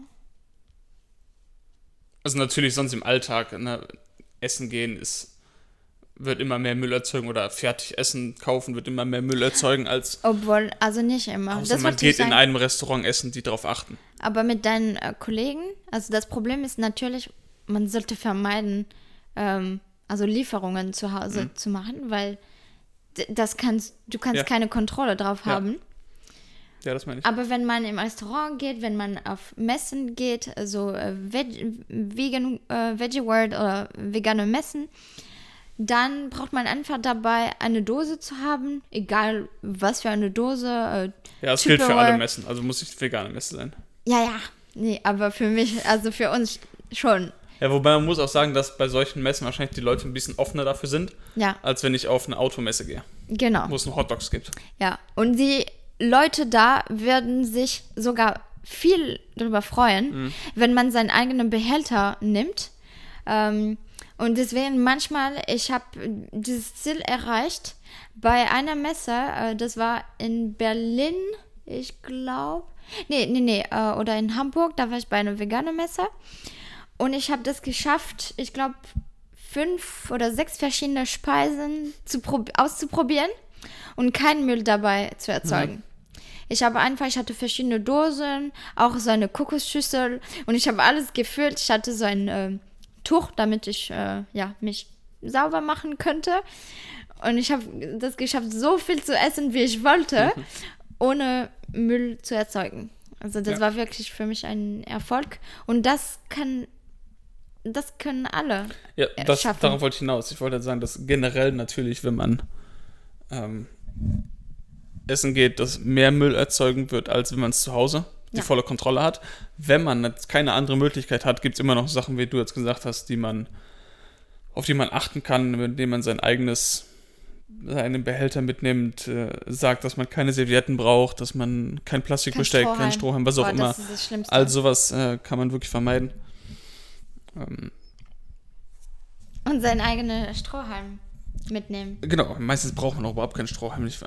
Also natürlich sonst im Alltag, ne, Essen gehen ist wird immer mehr Müll erzeugen oder fertig Essen kaufen wird immer mehr Müll erzeugen als
Obwohl, also nicht immer.
außer man
wollte ich
geht in einem Restaurant essen, die darauf achten.
Aber mit deinen äh, Kollegen, also das Problem ist natürlich, man sollte vermeiden, ähm, also Lieferungen zu Hause zu machen, weil das kannst, du kannst
Ja.
keine Kontrolle drauf
Ja.
haben.
Ja, das meine ich.
Aber wenn man im Restaurant geht, wenn man auf Messen geht, also äh, Veg Vegan, äh, Veggie World oder vegane Messen, dann braucht man einfach dabei eine Dose zu haben, egal was für eine Dose. Äh,
Ja, es gilt für alle. Messen, also muss nicht vegane Messe sein.
Ja, ja, nee, aber für mich, also für uns schon.
Ja, wobei man muss auch sagen, dass bei solchen Messen wahrscheinlich die Leute ein bisschen offener dafür sind,
Ja,
als wenn ich auf eine Automesse gehe,
genau.
wo es nur Hotdogs gibt.
Ja, und die Leute da würden sich sogar viel darüber freuen, wenn man seinen eigenen Behälter nimmt. Ähm, und deswegen manchmal, ich habe dieses Ziel erreicht bei einer Messe, äh, das war in Berlin, ich glaube. Nee, nee, nee, äh, oder in Hamburg, da war ich bei einer veganen Messe. Und ich habe das geschafft, ich glaube, fünf oder sechs verschiedene Speisen zu prob- auszuprobieren und keinen Müll dabei zu erzeugen. Ich habe einfach, ich hatte verschiedene Dosen, auch so eine Kokosschüssel und ich habe alles gefüllt. Ich hatte so ein ähm, Tuch, damit ich äh, ja, mich sauber machen könnte. Und ich habe das geschafft, so viel zu essen, wie ich wollte. ohne Müll zu erzeugen. Also das
Ja.
war wirklich für mich ein Erfolg. Und das kann, das können alle.
Ja, das,
schaffen.
darauf wollte ich hinaus. Ich wollte sagen, dass generell natürlich, wenn man ähm, essen geht, dass mehr Müll erzeugen wird, als wenn man es zu Hause die
Ja.
volle Kontrolle hat. Wenn man jetzt keine andere Möglichkeit hat, gibt es immer noch Sachen, wie du jetzt gesagt hast, die man, auf die man achten kann, indem man sein eigenes seinen Behälter mitnimmt, äh, sagt, dass man keine Servietten braucht, dass man kein Plastikbesteck, kein Strohhalm, was auch
Boah,
immer. All sowas äh, kann man wirklich vermeiden. Ähm,
Und seinen eigenen Strohhalm mitnehmen.
Genau, meistens braucht man auch überhaupt keinen Strohhalm. Ich-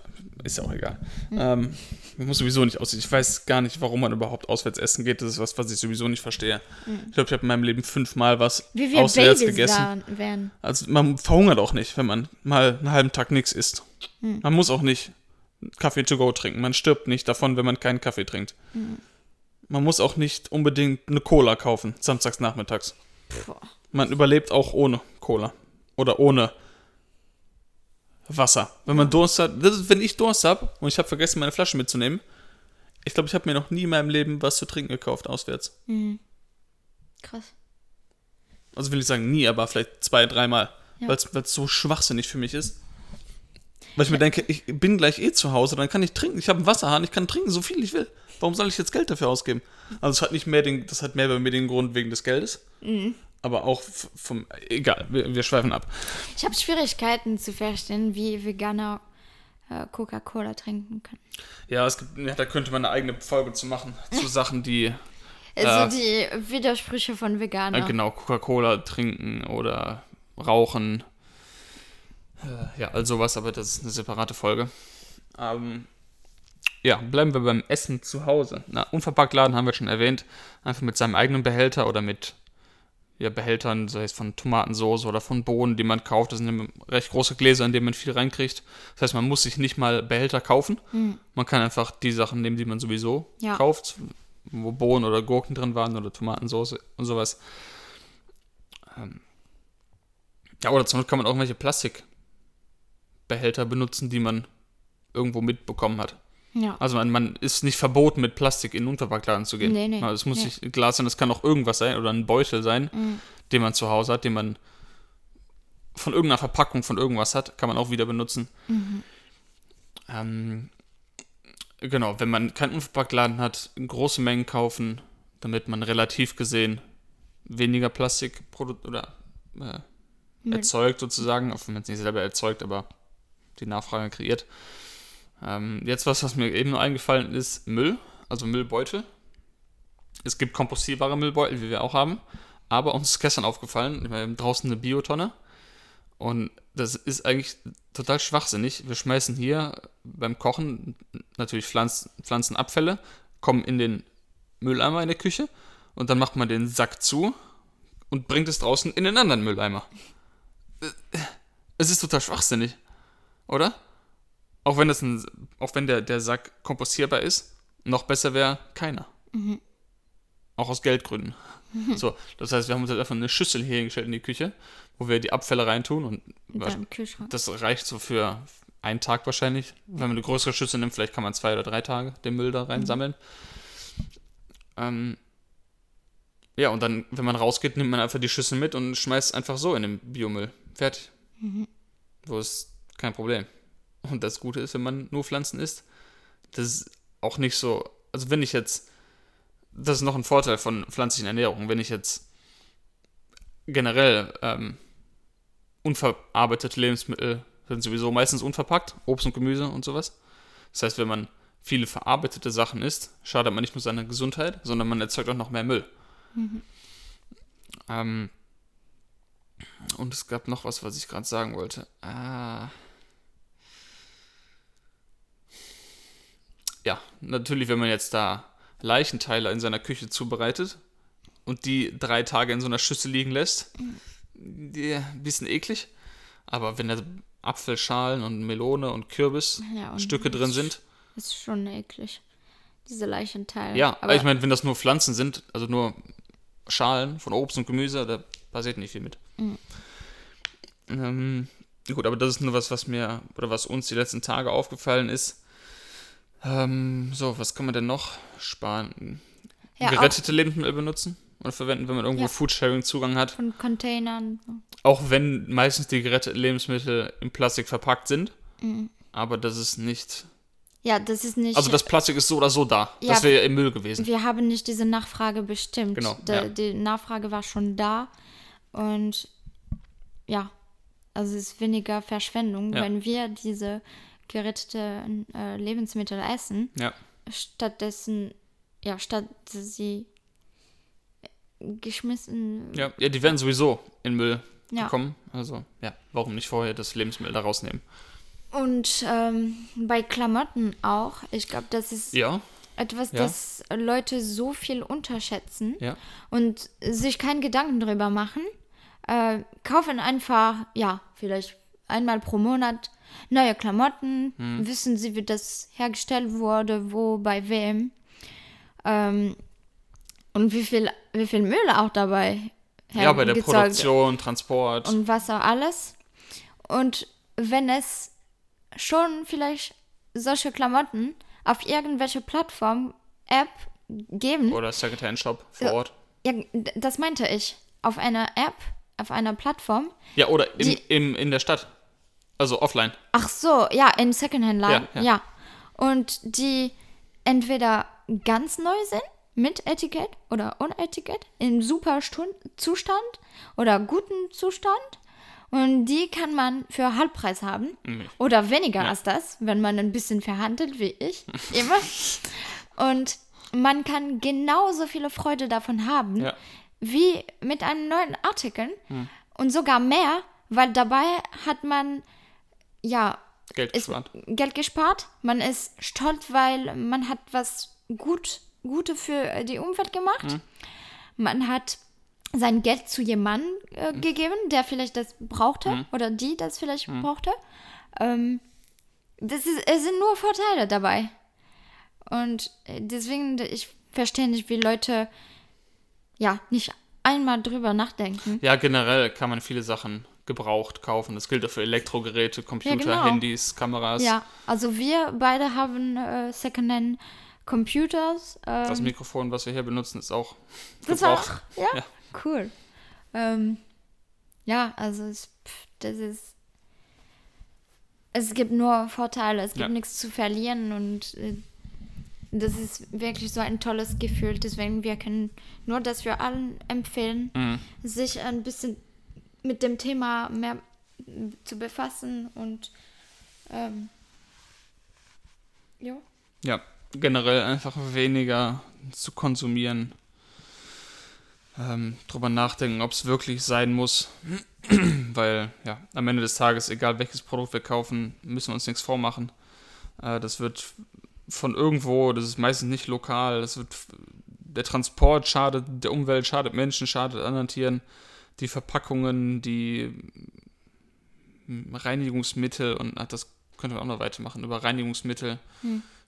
Ist ja auch egal. Ähm, man muss sowieso nicht aussehen. Ich weiß gar nicht, warum man überhaupt auswärts essen geht. Das ist was, was ich sowieso nicht verstehe. Ich glaube, ich habe in meinem Leben fünfmal was auswärts
Babys
gegessen.
wären.
Also man verhungert auch nicht, wenn man mal einen halben Tag nichts isst. Man muss auch nicht Kaffee to go trinken. Man stirbt nicht davon, wenn man keinen Kaffee trinkt. Man muss auch nicht unbedingt eine Cola kaufen, samstags nachmittags. Man überlebt auch ohne Cola. Oder ohne Wasser. Wenn man Durst hat, ist, wenn ich Durst habe und ich habe vergessen, meine Flasche mitzunehmen, ich glaube, ich habe mir noch nie in meinem Leben was zu trinken gekauft, auswärts.
Krass.
Also will ich sagen nie, aber vielleicht zwei, dreimal.
Ja.
Weil es so schwachsinnig für mich ist. Weil ich mir denke, ich bin gleich eh zu Hause, dann kann ich trinken. Ich habe einen Wasserhahn, ich kann trinken, so viel ich will. Warum soll ich jetzt Geld dafür ausgeben? Also es hat nicht mehr den, das hat mehr bei mir den Grund wegen des Geldes. Aber auch vom, egal, wir, wir schweifen ab.
Ich habe Schwierigkeiten zu verstehen, wie Veganer äh, Coca-Cola trinken können.
Ja, es gibt, ja, da könnte man eine eigene Folge zu machen, zu Sachen, die,
Also die Widersprüche von Veganern.
äh, genau, Coca-Cola trinken oder rauchen. Äh, ja, all sowas, aber das ist eine separate Folge. Ähm, ja, bleiben wir beim Essen zu Hause. Na, Unverpacktladen haben wir schon erwähnt. Einfach mit seinem eigenen Behälter oder mit ja, Behältern, sei es von Tomatensauce oder von Bohnen, die man kauft. Das sind recht große Gläser, in denen man viel reinkriegt. Das heißt, man muss sich nicht mal Behälter kaufen. Man kann einfach die Sachen nehmen, die man sowieso
Ja.
kauft, wo Bohnen oder Gurken drin waren oder Tomatensauce und sowas. Ähm ja, oder zum Beispiel kann man auch irgendwelche Plastikbehälter benutzen, die man irgendwo mitbekommen hat.
Ja.
Also man, man ist nicht verboten, mit Plastik in den Unverpacktladen zu gehen.
Nee, nee.
Also es muss
Nee.
nicht Glas sein, das kann auch irgendwas sein oder ein Beutel sein, den man zu Hause hat, den man von irgendeiner Verpackung von irgendwas hat, kann man auch wieder benutzen. Ähm, genau, wenn man keinen Unverpacktladen hat, große Mengen kaufen, damit man relativ gesehen weniger Plastik oder äh, erzeugt sozusagen, auch wenn man es nicht selber erzeugt, aber die Nachfrage kreiert. Ähm, jetzt was, was mir eben nur eingefallen ist, Müll, also Müllbeutel. Es gibt kompostierbare Müllbeutel, wie wir auch haben, aber uns ist gestern aufgefallen, wir haben draußen eine Biotonne und das ist eigentlich total schwachsinnig. Wir schmeißen hier beim Kochen natürlich Pflanzen, Pflanzenabfälle, kommen in den Mülleimer in der Küche und dann macht man den Sack zu und bringt es draußen in den anderen Mülleimer. Es ist total schwachsinnig, oder? Auch wenn, das ein, auch wenn der, der Sack kompostierbar ist, noch besser wäre keiner. Auch aus Geldgründen. So, das heißt, wir haben uns jetzt einfach eine Schüssel hier hingestellt in die Küche, wo wir die Abfälle reintun und das reicht so für einen Tag wahrscheinlich. Wenn man eine größere Schüssel nimmt, vielleicht kann man zwei oder drei Tage den Müll da reinsammeln. Ähm, ja, und dann, wenn man rausgeht, nimmt man einfach die Schüssel mit und schmeißt einfach so in den Biomüll. Fertig. So ist kein Problem. Und das Gute ist, wenn man nur Pflanzen isst, das ist auch nicht so. Also, wenn ich jetzt. Das ist noch ein Vorteil von pflanzlichen Ernährung. Wenn ich jetzt generell ähm, unverarbeitete Lebensmittel sind sowieso meistens unverpackt, Obst und Gemüse und sowas. Das heißt, wenn man viele verarbeitete Sachen isst, schadet man nicht nur seiner Gesundheit, sondern man erzeugt auch noch mehr Müll. Ähm, und es gab noch was, was ich gerade sagen wollte. Ah. Ja, natürlich, wenn man jetzt da Leichenteile in seiner Küche zubereitet und die drei Tage in so einer Schüssel liegen lässt, die, ein bisschen eklig. Aber wenn da Apfelschalen und Melone und Kürbis
Ja,
drin sind,
ist schon eklig. Diese Leichenteile.
ja, aber ich meine, wenn das nur Pflanzen sind, also nur Schalen von Obst und Gemüse, da passiert nicht viel mit. Ähm, gut, aber das ist nur was, was mir oder was uns die letzten Tage aufgefallen ist. Ähm, so, was kann man denn noch sparen?
Ja,
Gerettete Lebensmittel benutzen oder verwenden, wenn man irgendwo
Ja.
Foodsharing-Zugang hat.
Von Containern.
Auch wenn meistens die geretteten Lebensmittel in Plastik verpackt sind.
Mhm.
Aber das ist nicht.
Ja, das ist nicht.
Also das Plastik ist so oder so da.
Ja,
das wäre ja im Müll gewesen.
wir haben nicht diese Nachfrage bestimmt.
Genau,
Da-
ja.
Die Nachfrage war schon da. Und ja, also es ist weniger Verschwendung,
Ja.
wenn wir diese geretteten äh, Lebensmittel essen,
Ja.
stattdessen, ja, statt sie geschmissen.
Ja, ja, die werden sowieso in Müll
Ja.
kommen. Also, ja, warum nicht vorher das Lebensmittel da rausnehmen?
Und ähm, bei Klamotten auch. Ich glaube, das ist
Ja,
etwas,
Ja.
das Leute so viel unterschätzen
ja.
und sich keinen Gedanken drüber machen. Äh, kaufen einfach, ja, vielleicht einmal pro Monat neue Klamotten,
Hm.
wissen sie, wie das hergestellt wurde, wo, bei wem. Ähm, und wie viel, wie viel Müll auch dabei
Ja, bei der Produktion, Transport.
und was auch alles. Und wenn es schon vielleicht solche Klamotten auf irgendwelche Plattform, App geben,
oder Secondhand-Shop vor. Ort.
ja, das meinte ich, auf einer App, auf einer Plattform.
Ja, oder im,
Die-
im, in der Stadt. Also offline.
Ach so, ja, in Secondhand-Laden,
Ja,
ja,
ja.
Und die entweder ganz neu sind, mit Etikett oder ohne Etikett, im super Stun- Zustand oder guten Zustand. Und die kann man für Halbpreis haben.
Mhm.
Oder weniger
Ja.
als das, wenn man ein bisschen verhandelt, wie ich immer. Und man kann genauso viele Freude davon haben,
Ja.
wie mit einem neuen Artikel. Und sogar mehr, weil dabei hat man ja
Geld
ist
gespart.
Geld gespart. Man ist stolz, weil man hat was gut, Gute für die Umwelt gemacht.
Mhm.
Man hat sein Geld zu jemandem äh,
Mhm.
gegeben, der vielleicht das brauchte oder die das vielleicht
Mhm.
brauchte. Ähm, das ist, es sind nur Vorteile dabei. Und äh, deswegen, ich verstehe nicht, wie Leute ja nicht einmal drüber nachdenken.
Ja, generell kann man viele Sachen gebraucht kaufen. Das gilt auch für Elektrogeräte, Computer,
genau.
Handys, Kameras.
Ja, also wir beide haben äh, Secondhand Computers. Ähm,
Das Mikrofon, was wir hier benutzen, ist auch
das
gebraucht.
auch, ja,
Ja.
cool. Ähm, ja, also es, pff, das ist. Es gibt nur Vorteile, es gibt
Ja.
nichts zu verlieren und äh, das ist wirklich so ein tolles Gefühl. Deswegen, wir können nur das für allen empfehlen,
Mhm.
sich ein bisschen mit dem Thema mehr zu befassen und ähm, ja.
Ja, generell einfach weniger zu konsumieren. Ähm, drüber nachdenken, ob es wirklich sein muss. Weil, ja, am Ende des Tages, egal welches Produkt wir kaufen, müssen wir uns nichts vormachen. Äh, das wird von irgendwo, das ist meistens nicht lokal, das wird, der Transport schadet der Umwelt, schadet Menschen, schadet anderen Tieren. Die Verpackungen, die mm, Reinigungsmittel und ach, das könnte man auch noch weitermachen, über Reinigungsmittel,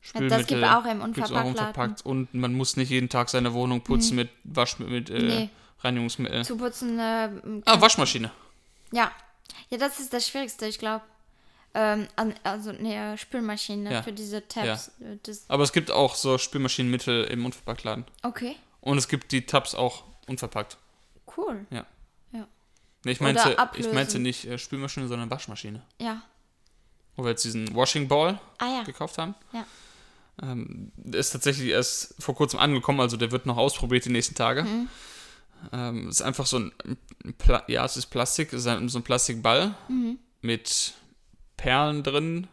Spülmittel.
das gibt auch im
gibt's auch unverpackt. Und man muss nicht jeden Tag seine Wohnung putzen mit Waschmittel, mit äh,
Nee.
Reinigungsmittel.
Zu putzen, äh,
Ah, Waschmaschine.
ja. Ja, das ist das Schwierigste, ich glaube. Ähm, also eine Spülmaschine
Ja.
für diese Tabs. äh, Das,
Aber es gibt auch so Spülmaschinenmittel im Unverpacktladen.
okay,
Und es gibt die Tabs auch unverpackt.
cool.
Ja.
Ja.
Nee, ich
Oder
meinte,
ablösen.
ich meinte nicht äh, Spülmaschine, sondern Waschmaschine.
Ja.
Wo wir jetzt diesen Washing Ball
Ah ja.
gekauft haben.
Ja.
Ähm, der ist tatsächlich erst vor kurzem angekommen, also der wird noch ausprobiert die nächsten Tage.
Mhm.
Ähm, ist einfach so ein, Pla ja, es ist Plastik, es ist ein, so ein Plastikball
Mhm.
mit Perlen drin,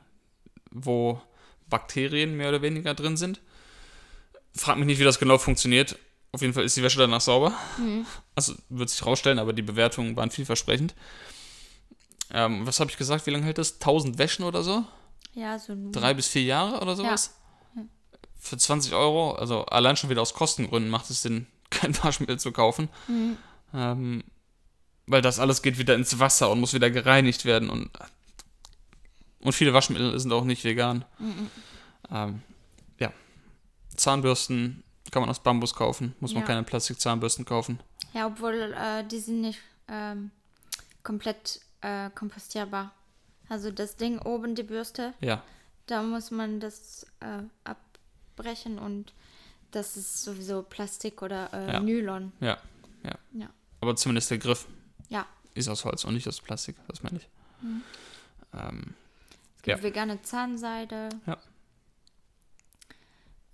wo Bakterien mehr oder weniger drin sind. Frag mich nicht, wie das genau funktioniert. Auf jeden Fall ist die Wäsche danach sauber.
Mhm.
Also wird sich rausstellen, aber die Bewertungen waren vielversprechend. Ähm, was habe ich gesagt? Wie lange hält das? 1000 Wäschen oder so?
Ja, so.
Drei bis vier Jahre oder sowas? Für 20 Euro, also allein schon wieder aus Kostengründen macht es Sinn, kein Waschmittel zu kaufen.
Mhm.
Ähm, weil das alles geht wieder ins Wasser und muss wieder gereinigt werden und, und viele Waschmittel sind auch nicht vegan.
Mhm.
Ähm, ja. Zahnbürsten kann man aus Bambus kaufen, muss man
Ja.
keine Plastikzahnbürsten kaufen.
Ja, obwohl äh, die sind nicht ähm, komplett äh, kompostierbar. Also das Ding oben, die Bürste,
Ja,
Da muss man das äh, abbrechen und das ist sowieso Plastik oder äh,
Ja.
Nylon.
Ja, ja.
Ja.
Aber zumindest der Griff
Ja.
ist aus Holz und nicht aus Plastik, das meine ich.
Mhm.
Ähm,
Es gibt
Ja.
vegane Zahnseide.
Ja.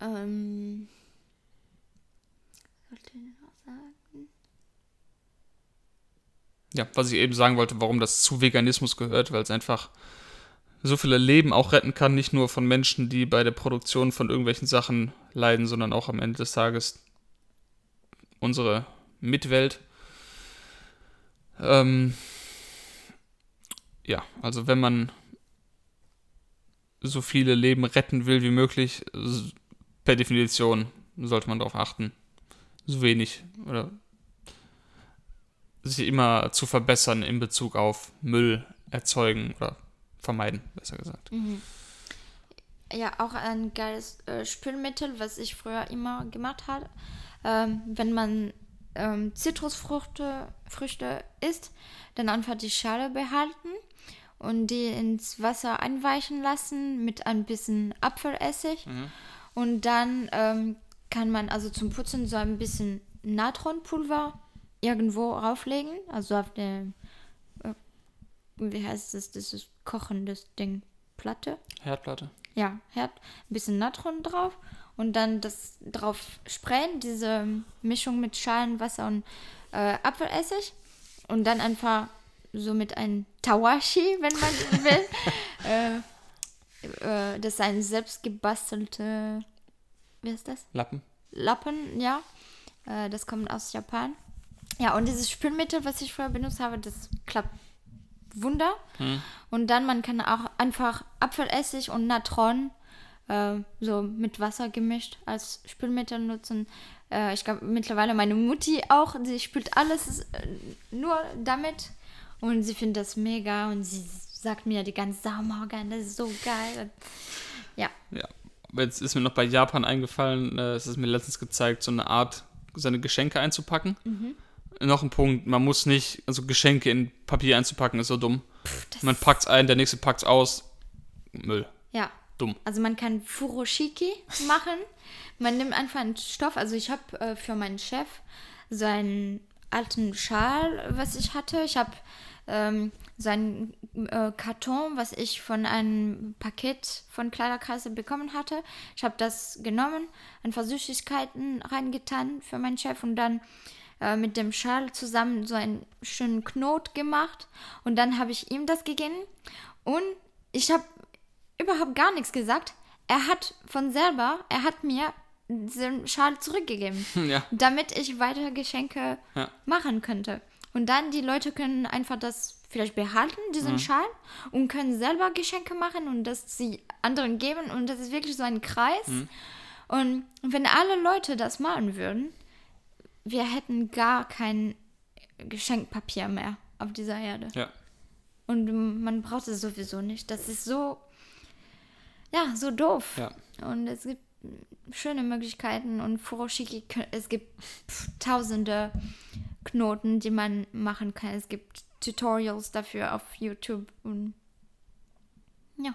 Ähm, sollte noch sagen?
ja, was ich eben sagen wollte, warum das zu Veganismus gehört, weil es einfach so viele Leben auch retten kann, nicht nur von Menschen, die bei der Produktion von irgendwelchen Sachen leiden, sondern auch am Ende des Tages unsere Mitwelt. Ähm, ja, also wenn man so viele Leben retten will wie möglich, per Definition sollte man darauf achten, so wenig oder sich immer zu verbessern in Bezug auf Müll erzeugen oder vermeiden, besser gesagt.
Mhm. Ja, auch ein geiles äh, Spülmittel, was ich früher immer gemacht habe. Ähm, wenn man ähm, Zitrusfrüchte Früchte isst, dann einfach die Schale behalten und die ins Wasser einweichen lassen mit ein bisschen Apfelessig. Und dann ähm, kann man also zum Putzen so ein bisschen Natronpulver irgendwo rauflegen, also auf der, äh, wie heißt das, das ist kochendes Ding, Platte
Herdplatte.
ja, Herd, ein bisschen Natron drauf und dann das drauf sprayen, diese Mischung mit Schalen, Wasser und äh, Apfelessig und dann einfach so mit einem Tawashi, wenn man will. äh, äh, das ist ein selbst gebastelte, wie ist das?
Lappen.
Lappen, ja. Äh, das kommt aus Japan. Ja, und dieses Spülmittel, was ich vorher benutzt habe, das klappt Wunder. Und dann man kann auch einfach Apfelessig und Natron äh, so mit Wasser gemischt als Spülmittel nutzen. Äh, ich glaube mittlerweile meine Mutti auch, sie spült alles äh, nur damit und sie findet das mega und sie sagt mir die ganze Morgan, das ist so geil. Ja,
Ja. Jetzt ist mir noch bei Japan eingefallen, äh, es ist mir letztens gezeigt, so eine Art, seine Geschenke einzupacken. Noch ein Punkt, man muss nicht, also Geschenke in Papier einzupacken, ist so dumm.
das
Man packt's ein, der nächste packt's aus. Müll.
Ja.
Dumm.
Also man kann Furoshiki machen. Man nimmt einfach einen Stoff. Also ich habe äh, für meinen Chef so einen alten Schal, was ich hatte. Ich habe ähm, so einen äh, Karton, was ich von einem Paket von Kleiderkreise bekommen hatte. Ich habe das genommen, einfach Süßigkeiten reingetan für meinen Chef und dann äh, mit dem Schal zusammen so einen schönen Knot gemacht. Und dann habe ich ihm das gegeben. Und ich habe überhaupt gar nichts gesagt. Er hat von selber, er hat mir den Schal zurückgegeben,
Ja.
damit ich weiter Geschenke
Ja.
machen könnte. Und dann die Leute können einfach das vielleicht behalten, diesen Schal, und können selber Geschenke machen und das sie anderen geben. Und das ist wirklich so ein Kreis. Und wenn alle Leute das machen würden, wir hätten gar kein Geschenkpapier mehr auf dieser Erde.
Ja.
Und man braucht es sowieso nicht. Das ist so, ja, so doof.
Ja.
Und es gibt schöne Möglichkeiten und Furoshiki, es gibt tausende Knoten, die man machen kann. Es gibt Tutorials dafür auf YouTube und ja.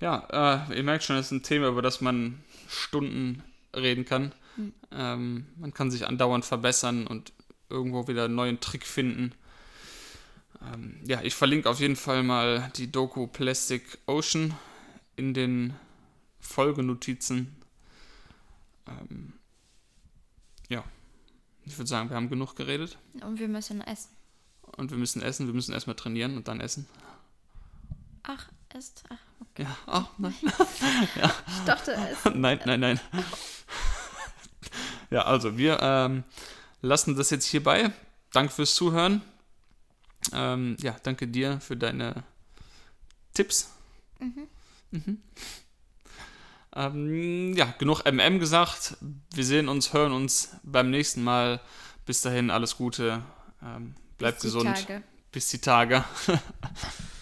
Ja, äh, ihr merkt schon, es ist ein Thema, über das man Stunden reden kann. Ähm, man kann sich andauernd verbessern und irgendwo wieder einen neuen Trick finden. Ähm, ja, ich verlinke auf jeden Fall mal die Doku Plastic Ocean in den Folgenotizen. Ähm, ich würde sagen, wir haben genug geredet
Und wir müssen essen.
und wir müssen essen. Wir müssen erstmal trainieren und dann essen.
Ach, ist. Ach,
Ja, ach, nein.
ich dachte es.
nein, nein, nein. ja, also wir ähm, lassen das jetzt hierbei. Danke fürs Zuhören. Ähm, ja, danke dir für deine Tipps. Mhm. Ähm, ja, genug MM gesagt. Wir sehen uns, hören uns beim nächsten Mal. Bis dahin alles Gute. Ähm, bleibt
Bis
gesund.
Tage.
Bis die Tage.